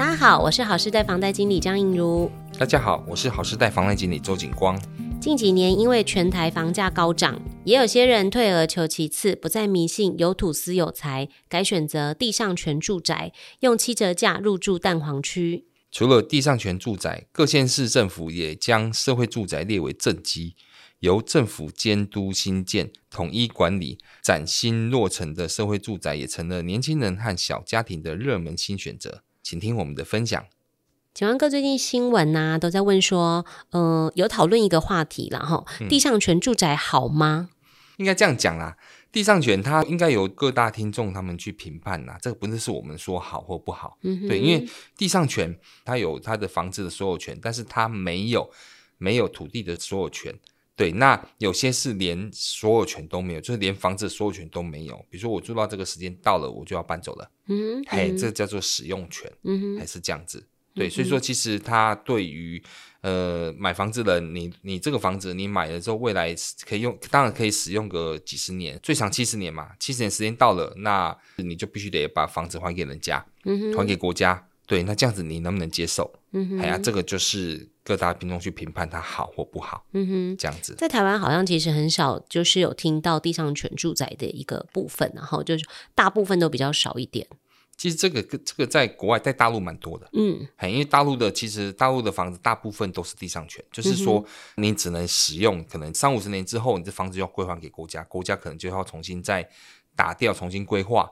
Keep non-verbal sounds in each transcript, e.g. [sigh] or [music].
大家好，我是好时代房贷经理张映如。大家好，我是好时代房贷经理周景光。近几年因为全台房价高涨，也有些人退而求其次，不再迷信有土斯有财，改选择地上权住宅，用七折价入住蛋黄区。除了地上权住宅，各县市政府也将社会住宅列为政基，由政府监督新建、统一管理、崭新落成的社会住宅，也成了年轻人和小家庭的热门新选择。请听我们的分享。请问哥，最近新闻呐、啊、都在问说，呃，有讨论一个话题了哈，地上权住宅好吗？嗯、应该这样讲啦，地上权它应该由各大听众他们去评判啦，这个不是是我们说好或不好，嗯，对，因为地上权它有它的房子的所有权，但是它没有没有土地的所有权，对，那有些是连所有权都没有，就是连房子的所有权都没有，比如说我住到这个时间到了，我就要搬走了，嗯哼，哎，这叫做使用权，嗯哼，还是这样子。对，所以说其实它对于呃买房子的你，你这个房子你买了之后，未来可以用，当然可以使用个几十年，最长七十年嘛。七十年时间到了，那你就必须得把房子还给人家，嗯哼，还给国家。对，那这样子你能不能接受？嗯哼，哎呀，这个就是各大品种去评判它好或不好。嗯哼，这样子。在台湾好像其实很少，就是有听到地上权住宅的一个部分，然后就是大部分都比较少一点。其实这个这个在国外，在大陆蛮多的，嗯，因为大陆的其实大陆的房子大部分都是地上权，就是说你只能使用，可能三五十年之后，你这房子要归还给国家，国家可能就要重新再打掉，重新规划，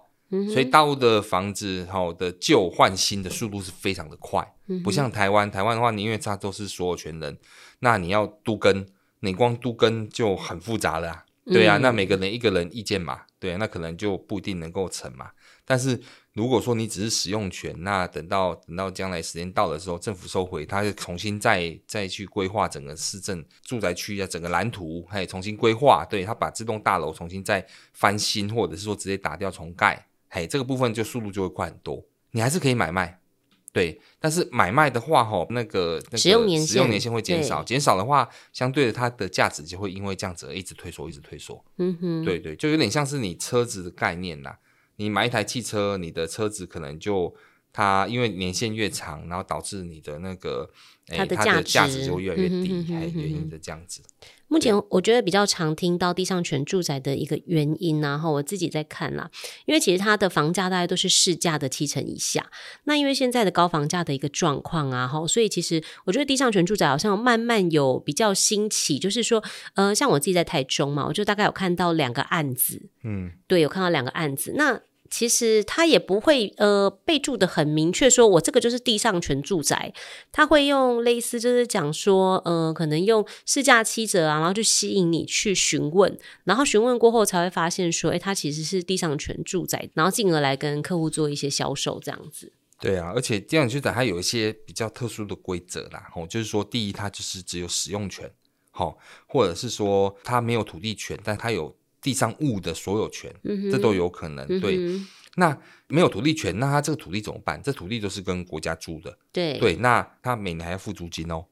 所以大陆的房子好的旧换新的速度是非常的快，不像台湾，台湾的话，你因为它都是所有权人，那你要都更，你光都更就很复杂了啊，对啊，那每个人一个人意见嘛，对啊，那可能就不一定能够成嘛，但是。如果说你只是使用权，那等到等到将来时间到的时候，政府收回，它就重新再再去规划整个市政住宅区啊，整个蓝图，还重新规划，对，它把这栋大楼重新再翻新，或者是说直接打掉重盖，嘿，这个部分就速度就会快很多。你还是可以买卖，对，但是买卖的话，吼，那个那个使用年限使用年限会减少，减少的话，相对的它的价值就会因为这样子而一直退缩，一直退缩。嗯哼，对对，就有点像是你车子的概念啦。你买一台汽车，你的车子可能就它因为年限越长，然后导致你的那个它的价值，就会越来越低，还有原因的这样子。目前我觉得比较常听到地上权住宅的一个原因，然后我自己在看啦，因为其实它的房价大概都是市价的七成以下。那因为现在的高房价的一个状况啊，哈，所以其实我觉得地上权住宅好像慢慢有比较兴起，就是说，呃，像我自己在台中嘛，我就大概有看到两个案子，嗯，对，有看到两个案子，那。其实他也不会呃备注的很明确，说我这个就是地上权住宅，他会用类似就是讲说呃可能用市价七折啊，然后就吸引你去询问，然后询问过后才会发现说，诶，它其实是地上权住宅，然后进而来跟客户做一些销售这样子。对啊，而且地上权住宅它有一些比较特殊的规则啦，吼，就是说第一它就是只有使用权，好，或者是说它没有土地权，但它有。地上物的所有权，嗯、这都有可能。嗯、对，那没有土地权，那他这个土地怎么办？这土地都是跟国家租的。对对，那他每年还要付租金哦，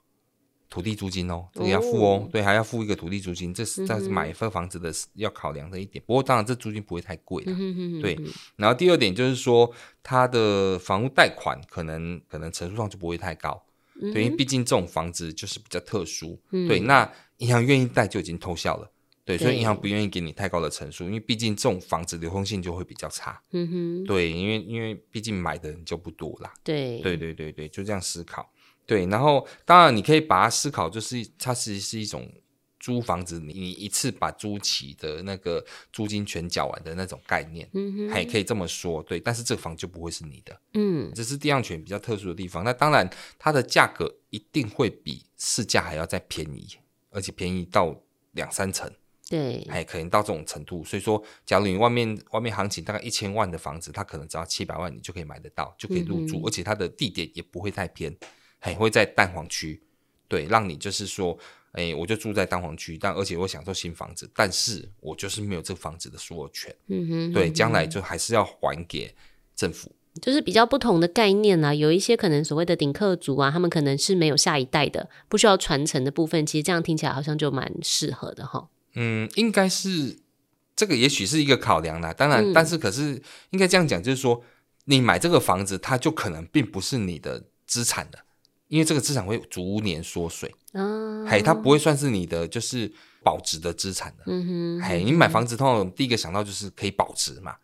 土地租金哦，这个要付哦。哦对，还要付一个土地租金，这是这是买一份房子的要考量的一点。嗯、不过当然，这租金不会太贵的。对，然后第二点就是说，他的房屋贷款可能可能成数上就不会太高。对，因为毕竟这种房子就是比较特殊。嗯、对，那银行愿意贷就已经偷笑了。对，所以银行不愿意给你太高的成数，因为毕竟这种房子流通性就会比较差。嗯哼，对，因为因为毕竟买的人就不多啦。对，对对对对，就这样思考。对，然后当然你可以把它思考，就是它其实是一种租房子，你你一次把租期的那个租金全缴完的那种概念。嗯哼，还可以这么说。对，但是这个房就不会是你的。嗯，这是地上权比较特殊的地方。那当然，它的价格一定会比市价还要再便宜，而且便宜到两三成。对，哎可能到这种程度，所以说，假如你外面外面行情大概一千万的房子，它可能只要七百万，你就可以买得到，就可以入住，嗯、而且它的地点也不会太偏，还会在蛋黄区，对，让你就是说，哎、欸，我就住在蛋黄区，但而且我享受新房子，但是我就是没有这个房子的所有权，嗯哼，对，将来就还是要还给政府，就是比较不同的概念啊，有一些可能所谓的顶客族啊，他们可能是没有下一代的，不需要传承的部分，其实这样听起来好像就蛮适合的哈。嗯，应该是这个，也许是一个考量啦。当然，嗯、但是可是应该这样讲，就是说，你买这个房子，它就可能并不是你的资产的，因为这个资产会逐年缩水。啊，嘿，它不会算是你的就是保值的资产的。嗯哼，嘿，你买房子通常第一个想到就是可以保值嘛。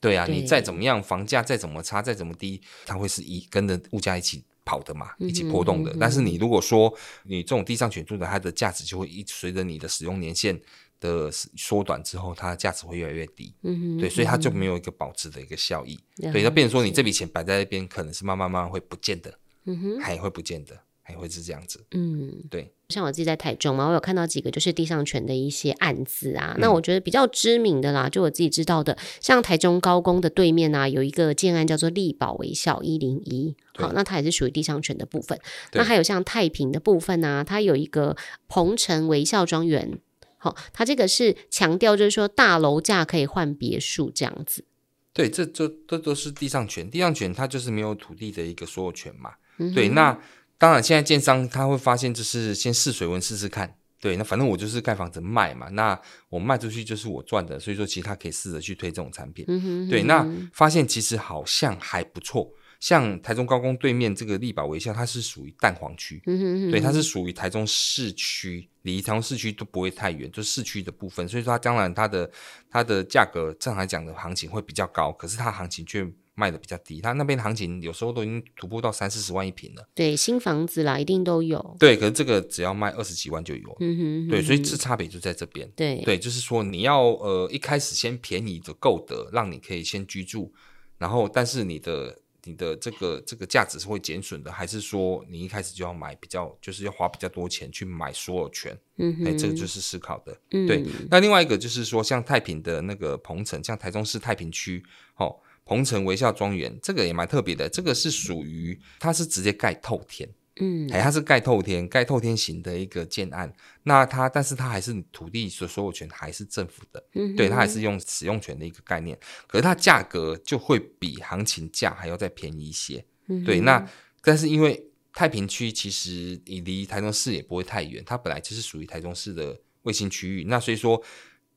对啊，对你再怎么样，房价再怎么差，再怎么低，它会是一跟着物价一起跑的嘛，一起波动的。嗯哼嗯哼，但是你如果说你这种地上权住的，它的价值就会一随着你的使用年限的缩短之后，它的价值会越来越低。嗯哼，对，所以它就没有一个保值的一个效益。嗯、对，那变成说你这笔钱摆在那边，可能是慢慢慢慢会不见的。嗯哼，还会不见的。还会是这样子，嗯，对，像我自己在台中嘛，我有看到几个就是地上权的一些案子啊。嗯、那我觉得比较知名的啦，就我自己知道的，像台中高工的对面啊，有一个建案叫做力保微笑一零一，好，那它也是属于地上权的部分。那还有像太平的部分啊，它有一个鹏城微笑庄园，好，它这个是强调就是说大楼价可以换别墅这样子。对，这这这都是地上权，地上权它就是没有土地的一个所有权嘛。嗯、对，那。当然，现在建商他会发现，就是先试水温试试看，对，那反正我就是盖房子卖嘛，那我卖出去就是我赚的，所以说其实他可以试着去推这种产品，嗯哼嗯哼对，那发现其实好像还不错。像台中高工对面这个力宝微笑，它是属于蛋黄区，嗯哼嗯哼。对，它是属于台中市区，离台中市区都不会太远，就市区的部分，所以说它当然它的它的价格正常来讲的行情会比较高，可是它行情却卖的比较低，它那边的行情有时候都已经突破到三四十万一平了。对，新房子啦，一定都有。对，可是这个只要卖二十几万就有。嗯哼，嗯哼，对，所以这差别就在这边。对，对，就是说你要呃一开始先便宜的够得，让你可以先居住，然后但是你的。你的这个这个价值是会减损的，还是说你一开始就要买比较，就是要花比较多钱去买所有权？嗯哼，哎，这个就是思考的。嗯，对。那另外一个就是说，像太平的那个鹏城，像台中市太平区，哦，鹏城微笑庄园，这个也蛮特别的。这个是属于它是直接盖透天。嗯，哎，它是盖透天，盖透天型的一个建案。那它，但是它还是土地所所有权还是政府的。嗯，对，它还是用使用权的一个概念。可是它价格就会比行情价还要再便宜一些。嗯，对，那但是因为太平区其实你离台中市也不会太远，它本来就是属于台中市的卫星区域。那所以说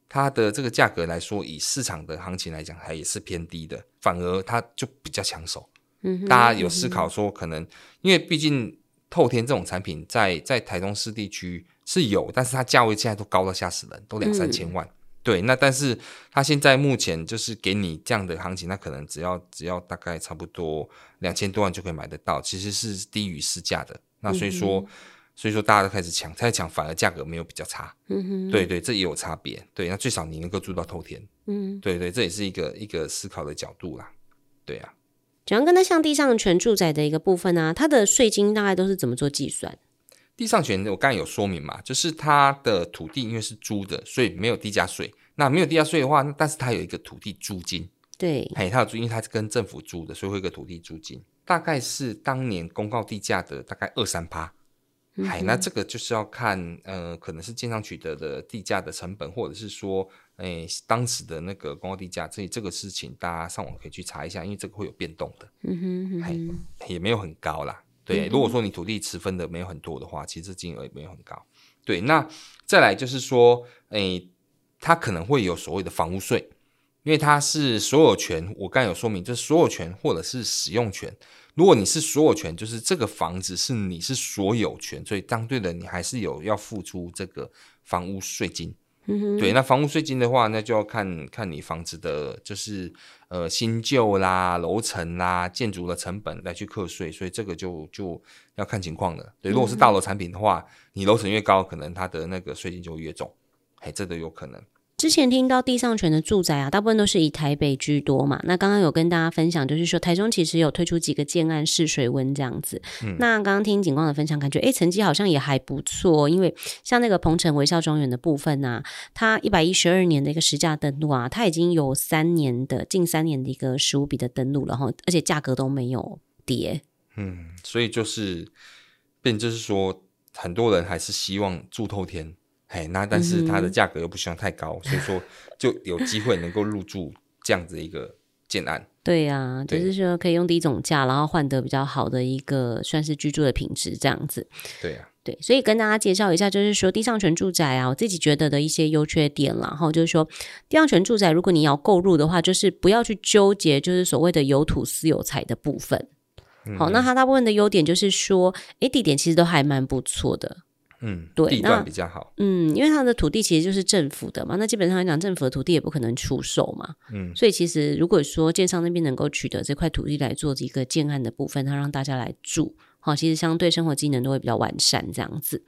它的这个价格来说，以市场的行情来讲，它也是偏低的。反而它就比较抢手。嗯，大家有思考说，可能因为毕竟。透天这种产品在在台中市地区是有，但是它价位现在都高到吓死人，都两三千万。嗯、对，那但是它现在目前就是给你这样的行情，那可能只要只要大概差不多两千多万就可以买得到，其实是低于市价的。那所以说，所以说大家都开始抢，在抢，反而价格没有比较差。嗯哼，对对，这也有差别。对，那最少你能够住到透天。嗯，对对，这也是一个一个思考的角度啦。对啊。讲跟它像地上权住宅的一个部分啊，它的税金大概都是怎么做计算？地上权我刚才有说明嘛，就是它的土地因为是租的，所以没有地价税。那没有地价税的话，但是它有一个土地租金。对，哎，它有租，因为它是跟政府租的，所以会有一个土地租金，大概是当年公告地价的大概二三趴。哎，那这个就是要看，呃，可能是建商取得的地价的成本，或者是说，哎，当时的那个公告地价，所以这个事情大家上网可以去查一下，因为这个会有变动的。嗯哼，嗯哼，也没有很高啦。对，嗯、如果说你土地持分的没有很多的话，其实金额也没有很高。对，那再来就是说，哎，它可能会有所谓的房屋税，因为它是所有权，我刚才有说明，就是所有权或者是使用权。如果你是所有权，就是这个房子是你是所有权，所以相对的你还是有要付出这个房屋税金。嗯哼，对，那房屋税金的话，那就要看看你房子的，就是呃新旧啦、楼层啦、建筑的成本来去课税，所以这个就就要看情况了。对，如果是大楼产品的话，你楼层越高，可能它的那个税金就越重，嘿，这都有可能。之前听到地上权的住宅啊，大部分都是以台北居多嘛。那刚刚有跟大家分享，就是说台中其实有推出几个建案试水温这样子。嗯、那刚刚听景光的分享，感觉诶成绩好像也还不错。因为像那个鹏城微笑庄园的部分啊，它一百一十二年的一个实价登录啊，它已经有三年的近三年的一个十五笔的登录了哈，而且价格都没有跌。嗯，所以就是，变就是说，很多人还是希望住透天。哎，那但是它的价格又不希望太高，嗯、所以说就有机会能够入住这样子一个建案。[laughs] 对呀、就是说可以用低总价，然后换得比较好的一个算是居住的品质这样子。对呀、啊。对，所以跟大家介绍一下，就是说地上权住宅啊，我自己觉得的一些优缺点啦，然后就是说地上权住宅，如果你要购入的话，就是不要去纠结，就是所谓的有土私有财的部分。嗯、好，那它大部分的优点就是说，诶，地点其实都还蛮不错的。嗯，对，地段比较好。嗯，因为它的土地其实就是政府的嘛，那基本上来讲，政府的土地也不可能出售嘛。嗯，所以其实如果说建商那边能够取得这块土地来做一个建案的部分，它让大家来住，好，其实相对生活机能都会比较完善这样子。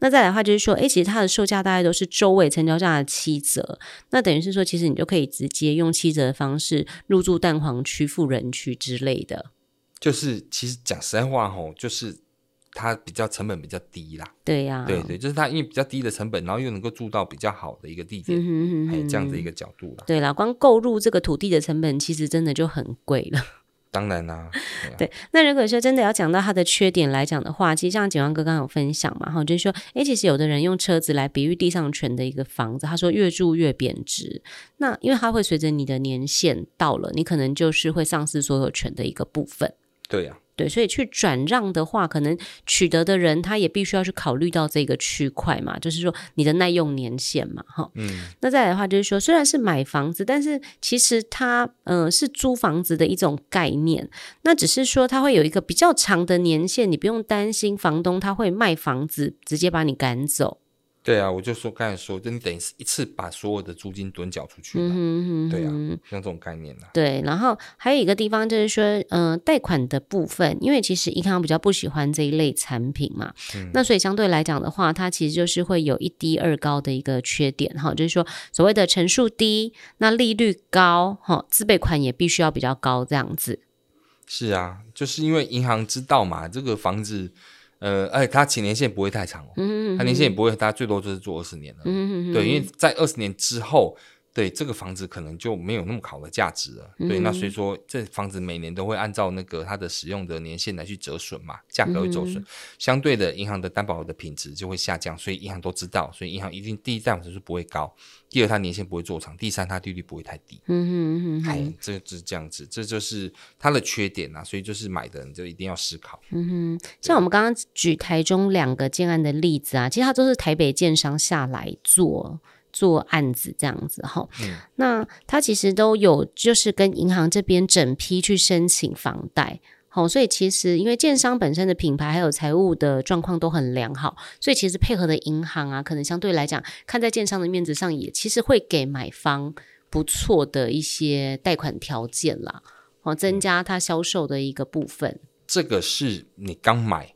那再来的话就是说，哎，其实它的售价大概都是周围成交价的七折，那等于是说，其实你就可以直接用七折的方式入住蛋黄区、富人区之类的。就是其实讲实在话吼，就是。它比较成本比较低啦，对呀、啊，对对，就是它因为比较低的成本，然后又能够住到比较好的一个地点，嗯哼，还有这样的一个角度啦。对啦，光购入这个土地的成本，其实真的就很贵了。[laughs] 当然啦，对，啊、对。那如果说真的要讲到它的缺点来讲的话，其实像景旺哥刚刚有分享嘛，哈，就是说，哎，其实有的人用车子来比喻地上权的一个房子，他说越住越贬值。那因为它会随着你的年限到了，你可能就是会丧失所有权的一个部分。对呀、啊。对，所以去转让的话，可能取得的人他也必须要去考虑到这个区块嘛，就是说你的耐用年限嘛，哈。嗯。那再来的话，就是说虽然是买房子，但是其实它嗯、呃、是租房子的一种概念。那只是说它会有一个比较长的年限，你不用担心房东他会卖房子直接把你赶走。对啊，我就说刚才说，就你等于是一次把所有的租金趸缴出去了。嗯哼哼哼，对啊，像这种概念啊。对，然后还有一个地方就是说，嗯、呃，贷款的部分，因为其实银行比较不喜欢这一类产品嘛，嗯、那所以相对来讲的话，它其实就是会有一低二高的一个缺点哈，就是说所谓的成数低，那利率高，哈，自备款也必须要比较高这样子。是啊，就是因为银行知道嘛，这个房子。呃，而且它起年限不会太长哦，它、嗯、年限也不会，它最多就是做二十年了。嗯、对，因为在二十年之后。对这个房子可能就没有那么好的价值了。嗯、对，那所以说这房子每年都会按照那个它的使用的年限来去折损嘛，价格会折损。嗯、相对的，银行的担保的品质就会下降，所以银行都知道，所以银行一定第一贷款成数不会高，第二它年限不会做长，第三它利率不会太低。嗯哼嗯哼，哎，这就是这样子，这就是它的缺点啊。所以就是买的人就一定要思考。嗯哼，像我们刚刚举台中两个建案的例子啊，其实它都是台北建商下来做。做案子这样子哈，嗯、那他其实都有就是跟银行这边整批去申请房贷，好，所以其实因为建商本身的品牌还有财务的状况都很良好，所以其实配合的银行啊，可能相对来讲，看在建商的面子上，也其实会给买方不错的一些贷款条件啦，好，增加他销售的一个部分。这个是你刚买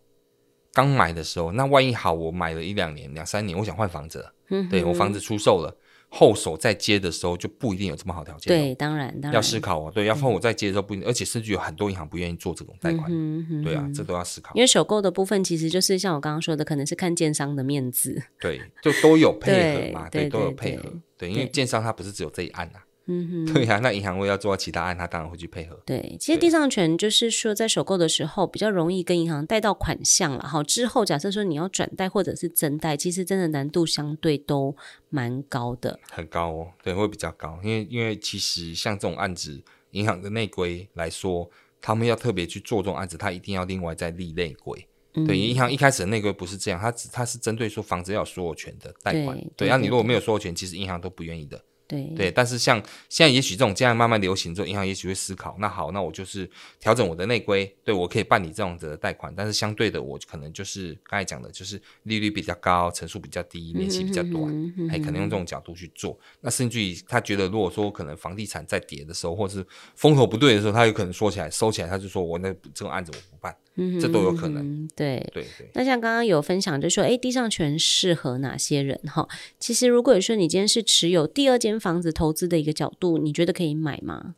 刚买的时候，那万一好，我买了一两年、两三年，我想换房子了。对，我房子出售了，后手再接的时候就不一定有这么好条件。对，当然，当然要思考哦。对，要后我再接的时候不一定，而且甚至有很多银行不愿意做这种贷款。嗯哼，对啊，这都要思考。因为首购的部分其实就是像我刚刚说的，可能是看建商的面子。对，就都有配合 [laughs] 嘛，对，都有配合。对，因为建商它不是只有这一案呐。嗯哼，对呀、啊，那银行为要做到其他案，他当然会去配合。对，其实地上权就是说，在首购的时候比较容易跟银行贷到款项了哈。之后假设说你要转贷或者是增贷，其实真的难度相对都蛮高的。很高哦，对，会比较高，因为因为其实像这种案子，银行的内规来说，他们要特别去做这种案子，他一定要另外再立内规。嗯、对，银行一开始的内规不是这样，它只他是针对说房子要有所有权的贷款。对，那、啊、你如果没有所有权，其实银行都不愿意的。对，对，但是像现在，也许这种这样慢慢流行之后，银行也许会思考，那好，那我就是调整我的内规，对，我可以办理这种的贷款，但是相对的，我可能就是刚才讲的，就是利率比较高，成数比较低，年期比较短，还可能用这种角度去做。那甚至于他觉得，如果说可能房地产在跌的时候，或者是风头不对的时候，他有可能说起来收起来，他就说我那这种案子我不办。嗯，这都有可能。对对对。那像刚刚有分享，就说，哎，地上权适合哪些人？哈，其实如果说你今天是持有第二间房子投资的一个角度，你觉得可以买吗？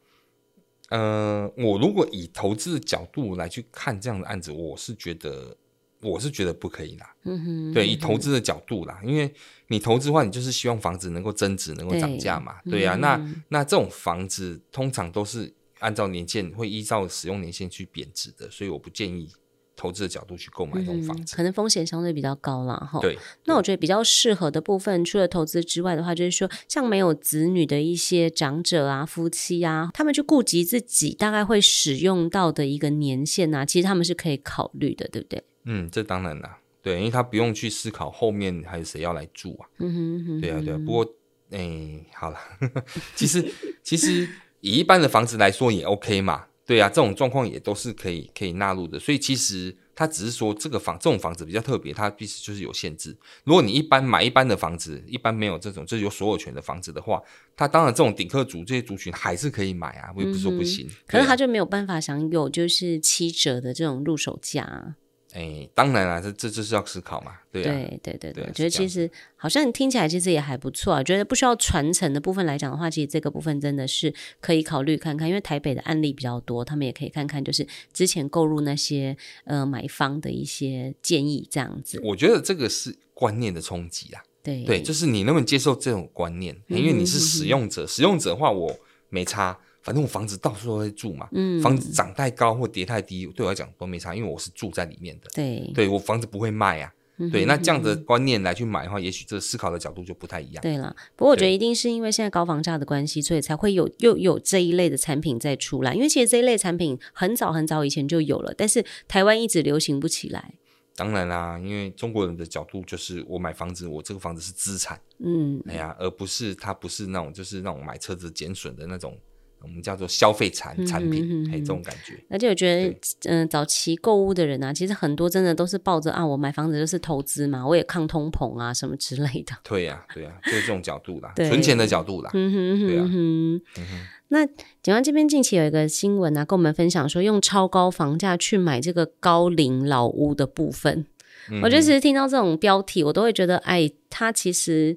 呃，我如果以投资的角度来去看这样的案子，我是觉得，我是觉得不可以啦。嗯哼。对，以投资的角度啦，因为你投资的话，你就是希望房子能够增值，能够涨价嘛。对，对呀，嗯、那那这种房子通常都是。按照年限会依照使用年限去贬值的，所以我不建议投资的角度去购买这种房子，嗯，可能风险相对比较高啦。哈。对，那我觉得比较适合的部分，除了投资之外的话，就是说像没有子女的一些长者啊、夫妻啊，他们去顾及自己大概会使用到的一个年限啊，其实他们是可以考虑的，对不对？嗯，这当然啦。对，因为他不用去思考后面还有谁要来住啊。嗯哼嗯哼，对啊对啊。不过，哎、欸，好了，[laughs] 其实其实以一般的房子来说也 OK 嘛。对啊，这种状况也都是可以可以纳入的。所以其实他只是说这个房这种房子比较特别，它必须就是有限制。如果你一般买一般的房子，一般没有这种就是有所有权的房子的话，它当然这种顶客族这些族群还是可以买啊，我也不是说不行。嗯啊、可是他就没有办法享有就是七折的这种入手价。哎，当然啦，这这就是要思考嘛，对啊，对对对对，我觉得其实好像听起来其实也还不错啊。觉得不需要传承的部分来讲的话，其实这个部分真的是可以考虑看看，因为台北的案例比较多，他们也可以看看，就是之前购入那些呃买方的一些建议这样子。我觉得这个是观念的冲击啊，对对，就是你能不能接受这种观念？因为你是使用者，嗯、使用者的话我没差。反正我房子到处都在住嘛，嗯，房子涨太高或跌太低，对我来讲都没差，因为我是住在里面的。对，对我房子不会卖啊。嗯、对，那这样的观念来去买的话，也许这个思考的角度就不太一样。对了，不过我觉得一定是因为现在高房价的关系，所以才会有又有这一类的产品在出来。因为其实这一类产品很早很早以前就有了，但是台湾一直流行不起来。当然啦，因为中国人的角度就是我买房子，我这个房子是资产，嗯，哎呀，而不是它不是那种就是那种买车子减损的那种。我们叫做消费产产品，嗯、哼哼嘿，这种感觉。而且我觉得，嗯、呃，早期购物的人啊，其实很多真的都是抱着啊，我买房子就是投资嘛，我也抗通膨啊，什么之类的。对呀、啊，对呀、啊，就是这种角度啦，存钱的角度啦。嗯哼，哼，对啊。嗯哼。那警方这边近期有一个新闻啊，跟我们分享说，用超高房价去买这个高龄老屋的部分。嗯、我觉得其实听到这种标题，我都会觉得，哎，它其实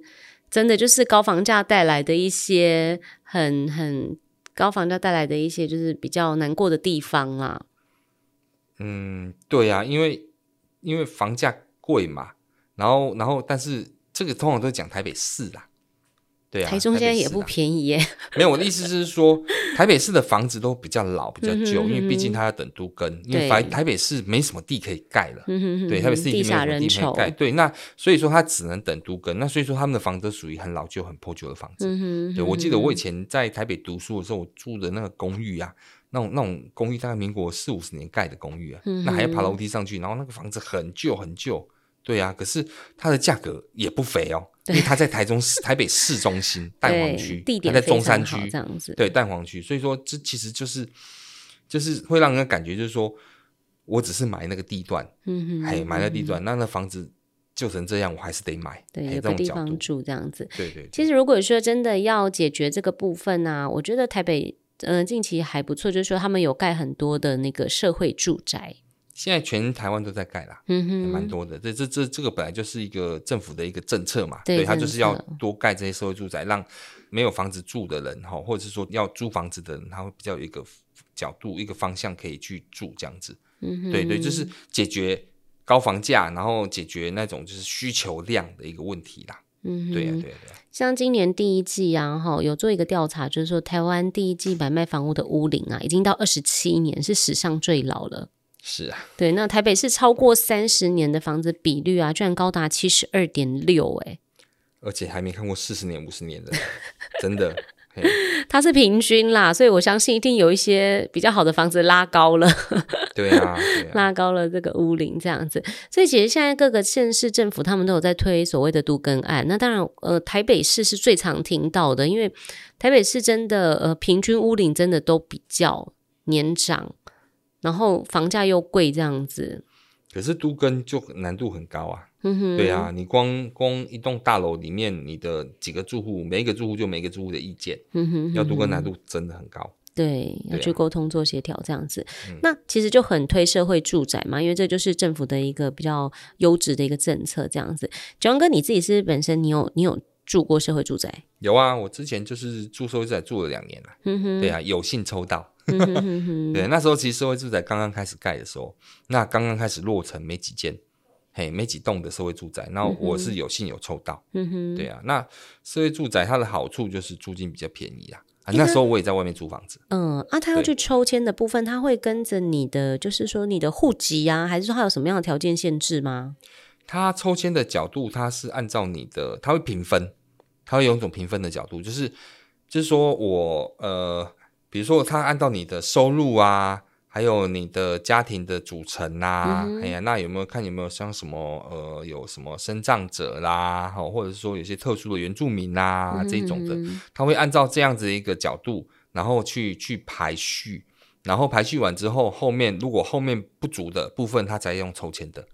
真的就是高房价带来的一些很很。高房价带来的一些就是比较难过的地方啊。嗯，对呀、啊，因为因为房价贵嘛，然后然后但是这个通常都讲台北市啦。对啊，台中现在也不便宜耶。[laughs] 没有，我的意思是说，台北市的房子都比较老、[laughs] 比较旧，因为毕竟它要等都更。因为台台北市没什么地可以盖了。对，台北市已经没有地可以盖。对，那所以说它只能等都更。那所以说他们的房子属于很老旧、很破旧的房子。对，我记得我以前在台北读书的时候，我住的那个公寓啊，那种那种公寓大概民国四五十年盖的公寓啊，那还要爬楼梯上去，然后那个房子很旧很旧。对啊，可是它的价格也不菲哦。因为它在台中市、台北市中心 [laughs] 蛋黄区，它在中山区这样子，对蛋黄区，所以说这其实就是就是会让人感觉就是说我只是买那个地段，嗯哼，哎，买那个地段，那那房子旧成这样，我还是得买，对，有个地方住这样子，对对。其实如果说真的要解决这个部分呢、啊，我觉得台北嗯、呃、近期还不错，就是说他们有盖很多的那个社会住宅。现在全台湾都在盖啦，嗯哼，蛮多的。这这这这个本来就是一个政府的一个政策嘛，对，他就是要多盖这些社会住宅，让没有房子住的人哈，或者是说要租房子的人，他会比较有一个角度、一个方向可以去住这样子。嗯哼，对对，就是解决高房价，然后解决那种就是需求量的一个问题啦。嗯哼，对呀对呀。像今年第一季啊，哈，有做一个调查，就是说台湾第一季买卖房屋的屋龄啊，已经到二十七年，是史上最老了。是啊，对，那台北市超过三十年的房子比率啊，居然高达七十二点六，哎，而且还没看过四十年、五十年的，[laughs] 真的，[laughs] 它是平均啦，所以我相信一定有一些比较好的房子拉高了，对啊，对啊，[laughs] 拉高了这个屋龄这样子，所以其实现在各个县市政府他们都有在推所谓的都更案，那当然，呃，台北市是最常听到的，因为台北市真的，呃，平均屋龄真的都比较年长。然后房价又贵，这样子，可是都更就难度很高啊。嗯哼，对啊，你光光一栋大楼里面，你的几个住户，每一个住户就每一个住户的意见，嗯哼，要都跟难度真的很高。对，要去沟通做协调这样子。啊、那其实就很推社会住宅嘛，因为这就是政府的一个比较优质的一个政策这样子。九王哥，你自己是本身你有你有住过社会住宅？有啊，我之前就是住社会住宅住了两年了。嗯哼，对啊，有幸抽到。对，那时候其实社会住宅刚刚开始盖的时候，那刚刚开始落成没几间，嘿，没几栋的社会住宅，那我是有幸有抽到，对啊，那社会住宅它的好处就是租金比较便宜啊，啊，那时候我也在外面租房子，嗯，啊，他要去抽签的部分，他会跟着你的，就是说你的户籍啊，还是说他有什么样的条件限制吗？他抽签的角度，他是按照你的，他会评分，他会有一种评分的角度，就是就是说我呃。比如说，他按照你的收入啊，还有你的家庭的组成啊，嗯、哎呀，那有没有看有没有像什么呃，有什么身障者啦，或者是说有些特殊的原住民啊、嗯、这种的，他会按照这样子的一个角度，然后去去排序，然后排序完之后，后面如果后面不足的部分，他才用抽签的。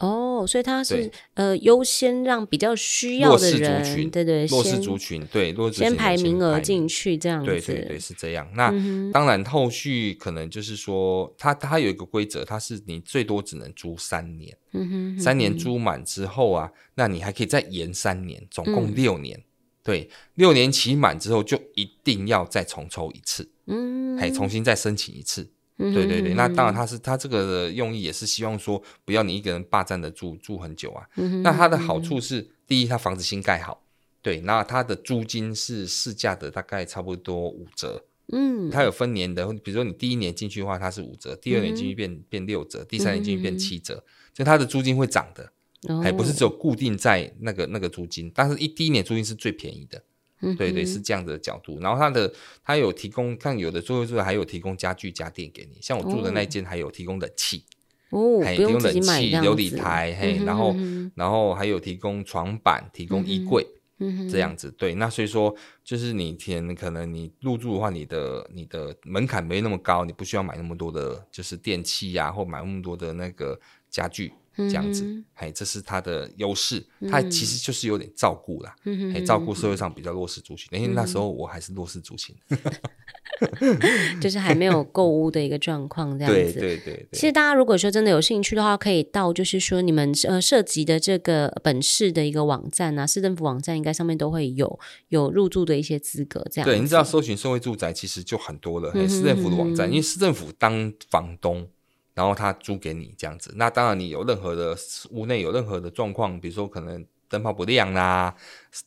哦，所以他是呃优先让比较需要的人，族群对对，弱势族群对弱势先排名额进去这样子，对对对是这样。那、嗯、当然后续可能就是说，他他有一个规则，他是你最多只能租三年，嗯哼，嗯哼，三年租满之后啊，那你还可以再延三年，总共六年，嗯、对，六年期满之后就一定要再重抽一次，嗯，还重新再申请一次。对对对，那当然他是他这个的用意也是希望说不要你一个人霸占的住住很久啊。那它的好处是，第一，它房子新盖好，对，那它的租金是市价的大概差不多五折。嗯，它有分年的，比如说你第一年进去的话，它是五折；第二年进去变变六折；第三年进去变七折，就它的租金会涨的，还不是只有固定在那个那个租金，但是一第一年租金是最便宜的。对对，是这样的角度。然后它的它有提供，看有的住宿还有提供家具家电给你，像我住的那间还有提供冷气哦，还提供冷气、有理台，嘿，然后然后还有提供床板、提供衣柜，这样子。对，那所以说就是你填可能你入住的话，你的你的门槛没那么高，你不需要买那么多的，就是电器呀，或买那么多的那个家具。这样子，哎，这是他的优势，他其实就是有点照顾啦，哎，照顾社会上比较弱势族群。因为那时候我还是弱势族群，[laughs] 就是还没有购物的一个状况，这样子。对对对。其实大家如果说真的有兴趣的话，可以到就是说你们呃涉及的这个本市的一个网站啊，市政府网站应该上面都会有有入住的一些资格，这样。对，你知道搜寻社会住宅其实就很多了，市政府的网站，因为市政府当房东。然后他租给你这样子，那当然你有任何的屋内有任何的状况，比如说可能灯泡不亮啦、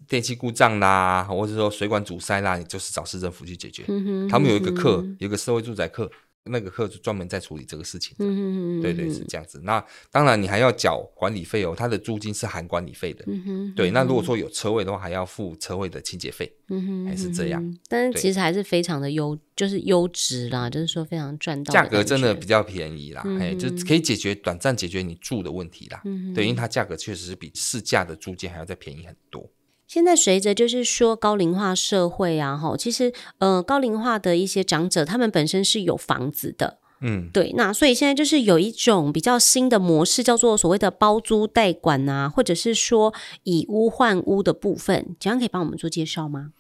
电器故障啦，或者说水管阻塞啦，你就是找市政府去解决。嗯哼，他们有一个课，有一个社会住宅课。那个课是专门在处理这个事情的，嗯、对对是这样子。那当然你还要缴管理费哦，它的租金是含管理费的。嗯、对，那如果说有车位的话，还要付车位的清洁费。嗯、还是这样。但是其实还是非常的优，就是优质啦，就是说非常赚到。价格真的比较便宜啦，哎、嗯，就可以解决短暂解决你住的问题啦。嗯、对，因为它价格确实是比市价的租金还要再便宜很多。现在随着就是说高龄化社会啊，哈，其实呃高龄化的一些长者，他们本身是有房子的，嗯，对，那所以现在就是有一种比较新的模式，叫做所谓的包租代管啊，或者是说以屋换屋的部分，这样可以帮我们做介绍吗？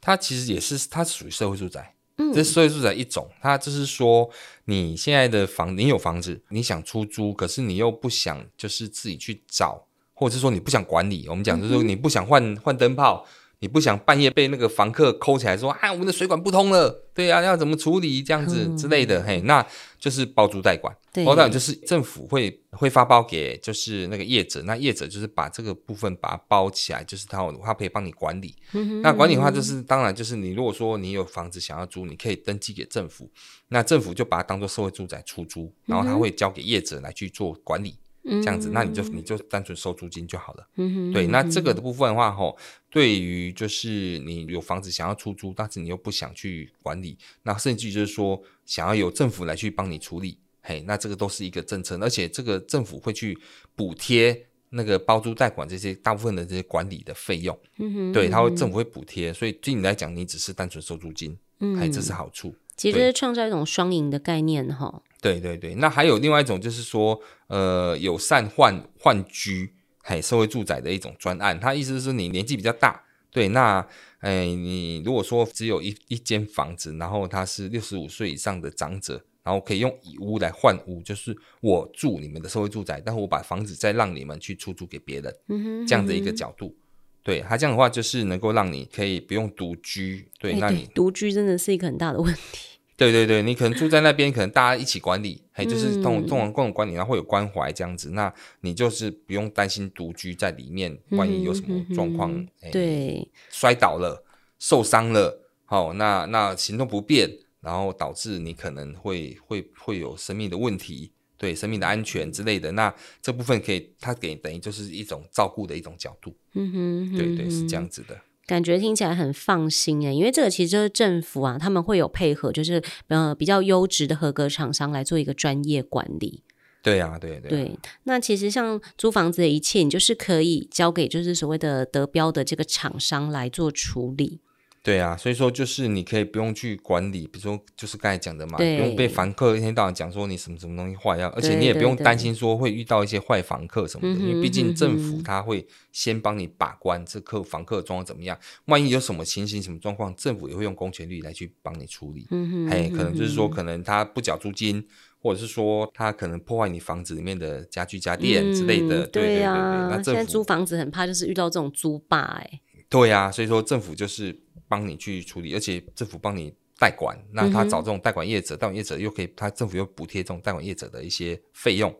它其实也是，它属于社会住宅，嗯，这是社会住宅一种，它就是说你现在的房，你有房子，你想出租，可是你又不想就是自己去找。或者是说你不想管理，我们讲就是说你不想换换灯泡，你不想半夜被那个房客抠起来说啊，我们的水管不通了，对呀、啊，要怎么处理这样子之类的，嗯、嘿，那就是包租代管。包租代管就是政府会会发包给就是那个业者，那业者就是把这个部分把它包起来，就是他他可以帮你管理。嗯、那管理的话就是当然就是你如果说你有房子想要租，你可以登记给政府，那政府就把它当做社会住宅出租，然后他会交给业者来去做管理。这样子，那你就你就单纯收租金就好了。嗯哼，对，那这个的部分的话，吼，对于就是你有房子想要出租，但是你又不想去管理，那甚至就是说想要由政府来去帮你处理，嘿，那这个都是一个政策，而且这个政府会去补贴那个包租代管这些大部分的这些管理的费用。嗯哼，对，他会政府会补贴，所以对你来讲，你只是单纯收租金，嗯，嘿，这是好处。其实是创造一种双赢的概念，哈。对对对，那还有另外一种就是说，呃，友善换换居，嘿，社会住宅的一种专案。他意思是说，你年纪比较大，对，那，哎，你如果说只有一一间房子，然后他是六十五岁以上的长者，然后可以用以屋来换屋，就是我住你们的社会住宅，但是我把房子再让你们去出租给别人，嗯哼，这样的一个角度。对，他这样的话，就是能够让你可以不用独居。对，那你独居真的是一个很大的问题。对对对，你可能住在那边，可能大家一起管理，嘿，就是这种这种共同管理，然后会有关怀这样子，那你就是不用担心独居在里面，万一有什么状况，嗯嗯、对，摔倒了、受伤了，好，那那行动不便，然后导致你可能会会会有生命的问题。对生命的安全之类的，那这部分可以，他给等于就是一种照顾的一种角度。嗯哼，对对，是这样子的。感觉听起来很放心诶，因为这个其实就是政府啊，他们会有配合，就是呃比较优质的合格厂商来做一个专业管理。对呀、啊，对对、啊。对，那其实像租房子的一切，你就是可以交给就是所谓的得标的这个厂商来做处理。对啊，所以说就是你可以不用去管理，比如说就是刚才讲的嘛，不用被房客一天到晚讲说你什么什么东西坏掉，而且你也不用担心说会遇到一些坏房客什么的，对对对，因为毕竟政府他会先帮你把关这客房客的状况怎么样，万一有什么情形、什么状况，政府也会用公权力来去帮你处理。嗯哼，哎，可能就是说可能他不缴租金，或者是说他可能破坏你房子里面的家具家电之类的。嗯、对呀、啊，那现在租房子很怕就是遇到这种租霸哎。对呀、啊，所以说政府就是。帮你去处理，而且政府帮你代管，那他找这种代管业者，代管业者又可以，他政府又补贴这种代管业者的一些费用，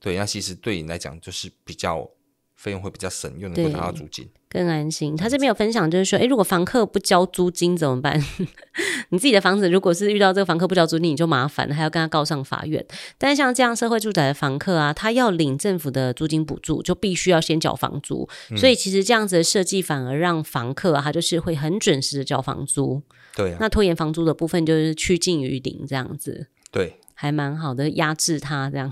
对，那其实对你来讲就是比较费用会比较省，又能够拿到租金。更安心。他这边有分享，就是说，诶，如果房客不交租金怎么办？[laughs] 你自己的房子如果是遇到这个房客不交租金，你就麻烦了，还要跟他告上法院。但是像这样社会住宅的房客啊，他要领政府的租金补助，就必须要先缴房租。嗯、所以其实这样子的设计反而让房客啊，他就是会很准时的缴房租。对、啊，那拖延房租的部分就是趋近于零，这样子。对，还蛮好的，压制他这样。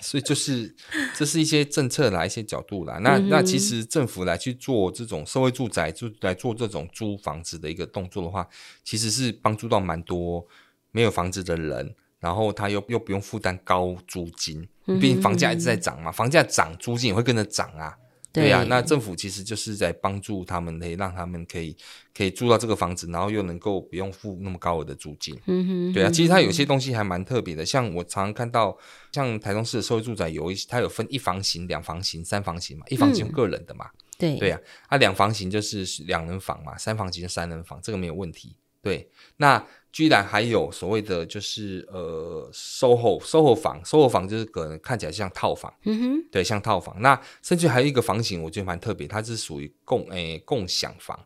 所以就是，这是一些政策啦一些角度啦。那那其实政府来去做这种社会住宅，就来做这种租房子的一个动作的话，其实是帮助到蛮多没有房子的人，然后他又又不用负担高租金，毕竟房价一直在涨嘛，房价涨，租金也会跟着涨啊。对呀、啊，那政府其实就是在帮助他们，可以让他们可以可以住到这个房子，然后又能够不用付那么高额的租金。嗯哼，对啊，其实它有些东西还蛮特别的，像我常常看到，像台中市的社会住宅有一些，它有分一房型、两房型、三房型嘛，一房型个人的嘛。嗯、对对啊，它两房型就是两人房嘛，三房型就三人房，这个没有问题。对，那。居然还有所谓的就是呃，SOHO，SOHO 房，SOHO 房就是可能看起来像套房，嗯哼，对，像套房。那甚至还有一个房型，我觉得蛮特别，它是属于共诶、欸、共享房，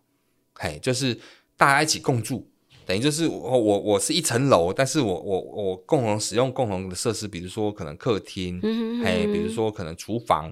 嘿，就是大家一起共住，等于就是我我我是一层楼，但是我我我共同使用共同的设施，比如说可能客厅，嘿，比如说可能厨房，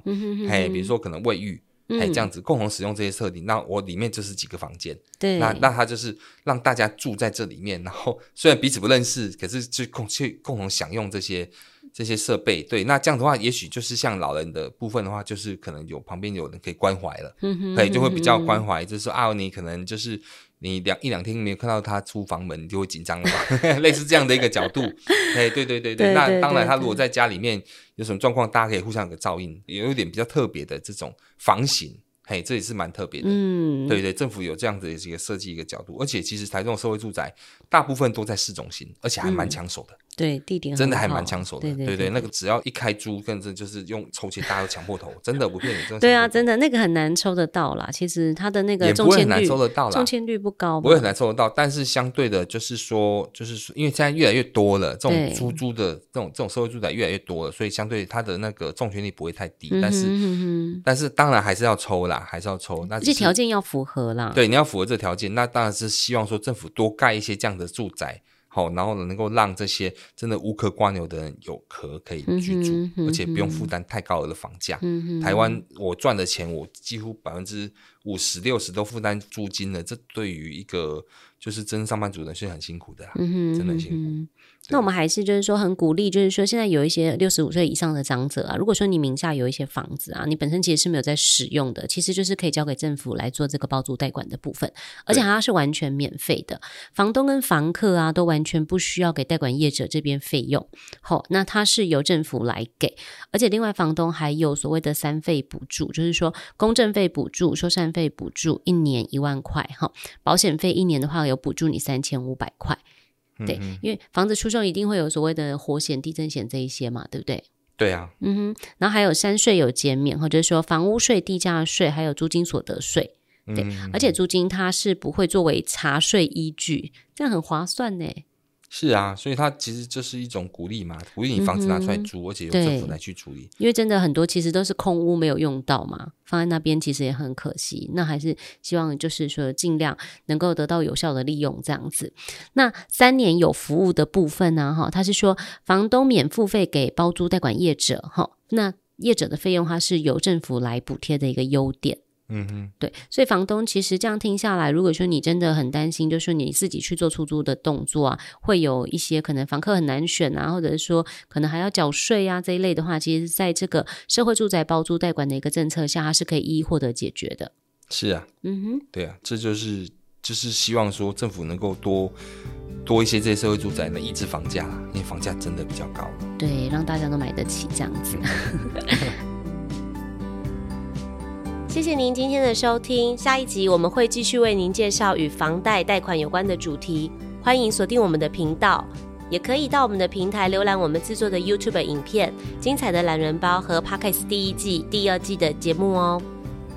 嘿，比如说可能卫浴。哎，这样子共同使用这些设定，那我里面就是几个房间，对，那那他就是让大家住在这里面，然后虽然彼此不认识，可是去共去共同享用这些这些设备，对，那这样的话，也许就是像老人的部分的话，就是可能有旁边有人可以关怀了，嗯哼，对，就会比较关怀，就是说啊，你可能就是。你两一两天没有看到他出房门，你就会紧张了吧？[laughs] 类似这样的一个角度，[laughs] 哎，对对对对，对，那当然，他如果在家里面有什么状况，大家可以互相有个照应，也有一点比较特别的这种房型。嘿，这也是蛮特别的，嗯，对对，政府有这样的一个设计一个角度，而且其实台中的社会住宅大部分都在市中心，而且还蛮抢手的，嗯、对，地点真的还蛮抢手的，对对对，对对，那个只要一开租，跟着就是用抽签，大家都抢破头，真的不骗你，真的。对啊，真的那个很难抽得到啦，其实它的那个中签率，也不会很难抽得到啦，中签率不高，不会很难抽得到，但是相对的，就是说，就是说，因为现在越来越多了，这种出租的这种这种社会住宅越来越多了，所以相对它的那个中签率不会太低，嗯、但是、嗯、但是当然还是要抽啦，还是要抽。那这条件要符合啦，对，你要符合这条件，那当然是希望说政府多盖一些这样的住宅，好，然后能够让这些真的无壳蜗牛的人有壳可以居住，嗯、而且不用负担太高额的房价。嗯、台湾我赚的钱，我几乎百分之五十六十都负担租金了，这对于一个就是真上班族人是很辛苦的真的很辛苦。那我们还是就是说很鼓励，就是说现在有一些六十五岁以上的长者啊，如果说你名下有一些房子啊，你本身其实是没有在使用的，其实就是可以交给政府来做这个包租代管的部分，而且它是完全免费的，房东跟房客啊都完全不需要给代管业者这边费用。好，那它是由政府来给，而且另外房东还有所谓的三费补助，就是说公证费补助、修缮费补助，一年一万块哈，保险费一年的话有补助你三千五百块。对，因为房子出售一定会有所谓的火险、地震险这一些嘛，对不对？对啊，嗯哼，然后还有三税有减免，或者说房屋税、地价税，还有租金所得税。对，嗯、而且租金它是不会作为查税依据，这样很划算呢。是啊，所以它其实就是一种鼓励嘛，鼓励你房子拿出来租，嗯、而且由政府来去处理。因为真的很多其实都是空屋没有用到嘛，放在那边其实也很可惜。那还是希望就是说尽量能够得到有效的利用这样子。那三年有服务的部分呢，哈，他是说房东免付费给包租代管业者，哈，那业者的费用它是由政府来补贴的一个优点。嗯哼，对，所以房东其实这样听下来，如果说你真的很担心，就是说你自己去做出租的动作啊，会有一些可能房客很难选啊，或者是说可能还要缴税啊这一类的话，其实在这个社会住宅包租代管的一个政策下，它是可以一一获得解决的。是啊，嗯哼，对啊，这就是就是希望说政府能够多多一些这些社会住宅的抑制房价，因为房价真的比较高。对，让大家都买得起这样子。[laughs] 谢谢您今天的收听，下一集我们会继续为您介绍与房贷贷款有关的主题，欢迎锁定我们的频道，也可以到我们的平台浏览我们制作的 YouTube 影片、精彩的懒人包和 Podcast 第一季、第二季的节目哦。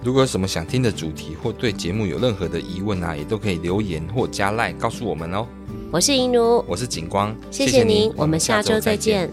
如果有什么想听的主题或对节目有任何的疑问啊，也都可以留言或加赖告诉我们哦。我是银奴，我是景光，谢谢您，我们下周再见。